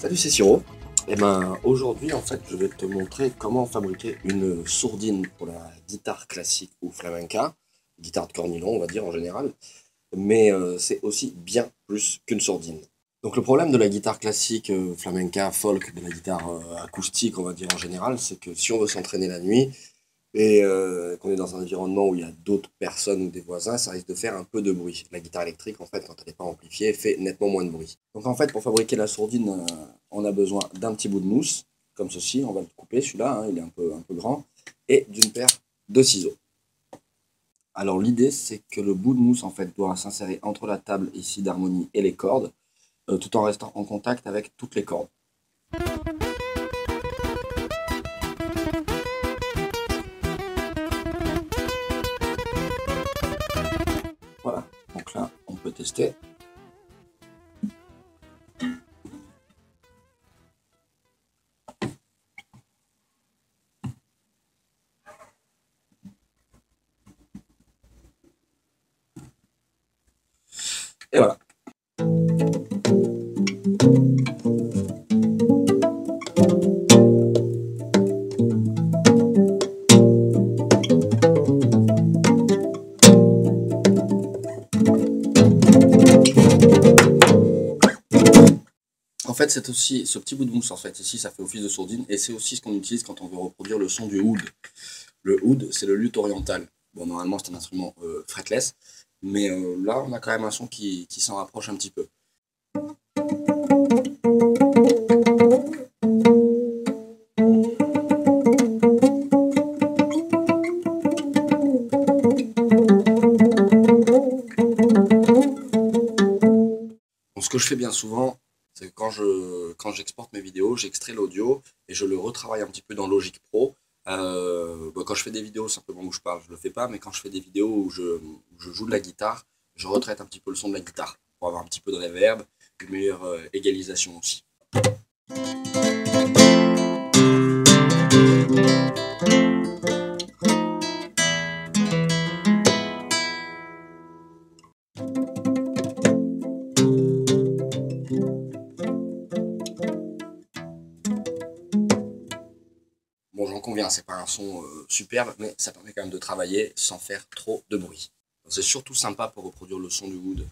Salut, c'est Siro. Et ben aujourd'hui en fait je vais te montrer comment fabriquer une sourdine pour la guitare classique ou flamenca, guitare de cornilon on va dire en général, mais euh, c'est aussi bien plus qu'une sourdine. Donc le problème de la guitare classique, euh, flamenca, folk, de la guitare euh, acoustique on va dire en général, c'est que si on veut s'entraîner la nuit, et euh, qu'on est dans un environnement où il y a d'autres personnes ou des voisins, ça risque de faire un peu de bruit. La guitare électrique, en fait, quand elle n'est pas amplifiée, fait nettement moins de bruit. Donc en fait, pour fabriquer la sourdine, euh, on a besoin d'un petit bout de mousse, comme ceci, on va le couper, celui-là, hein, il est un peu, grand, et d'une paire de ciseaux. Alors l'idée, c'est que le bout de mousse, en fait, doit s'insérer entre la table ici d'harmonie et les cordes, euh, tout en restant en contact avec toutes les cordes. Là, on peut tester. Et fait, c'est aussi ce petit bout de mousse, en fait, ici, ça fait office de sourdine, et c'est aussi ce qu'on utilise quand on veut reproduire le son du oud. Le oud, c'est le luth oriental. Bon, normalement, c'est un instrument euh, fretless, mais euh, là, on a quand même un son qui, s'en rapproche un petit peu. Ce que je fais bien souvent, quand je quand j'exporte mes vidéos, j'extrais l'audio et je le retravaille un petit peu dans Logic Pro. Euh, bah, quand je fais des vidéos simplement où je parle, je le fais pas, mais quand je fais des vidéos où je, je joue de la guitare, je retraite un petit peu le son de la guitare pour avoir un petit peu de reverb, une meilleure euh, égalisation aussi. J'en conviens, c'est pas un son euh, superbe, mais ça permet quand même de travailler sans faire trop de bruit. C'est surtout sympa pour reproduire le son du wood.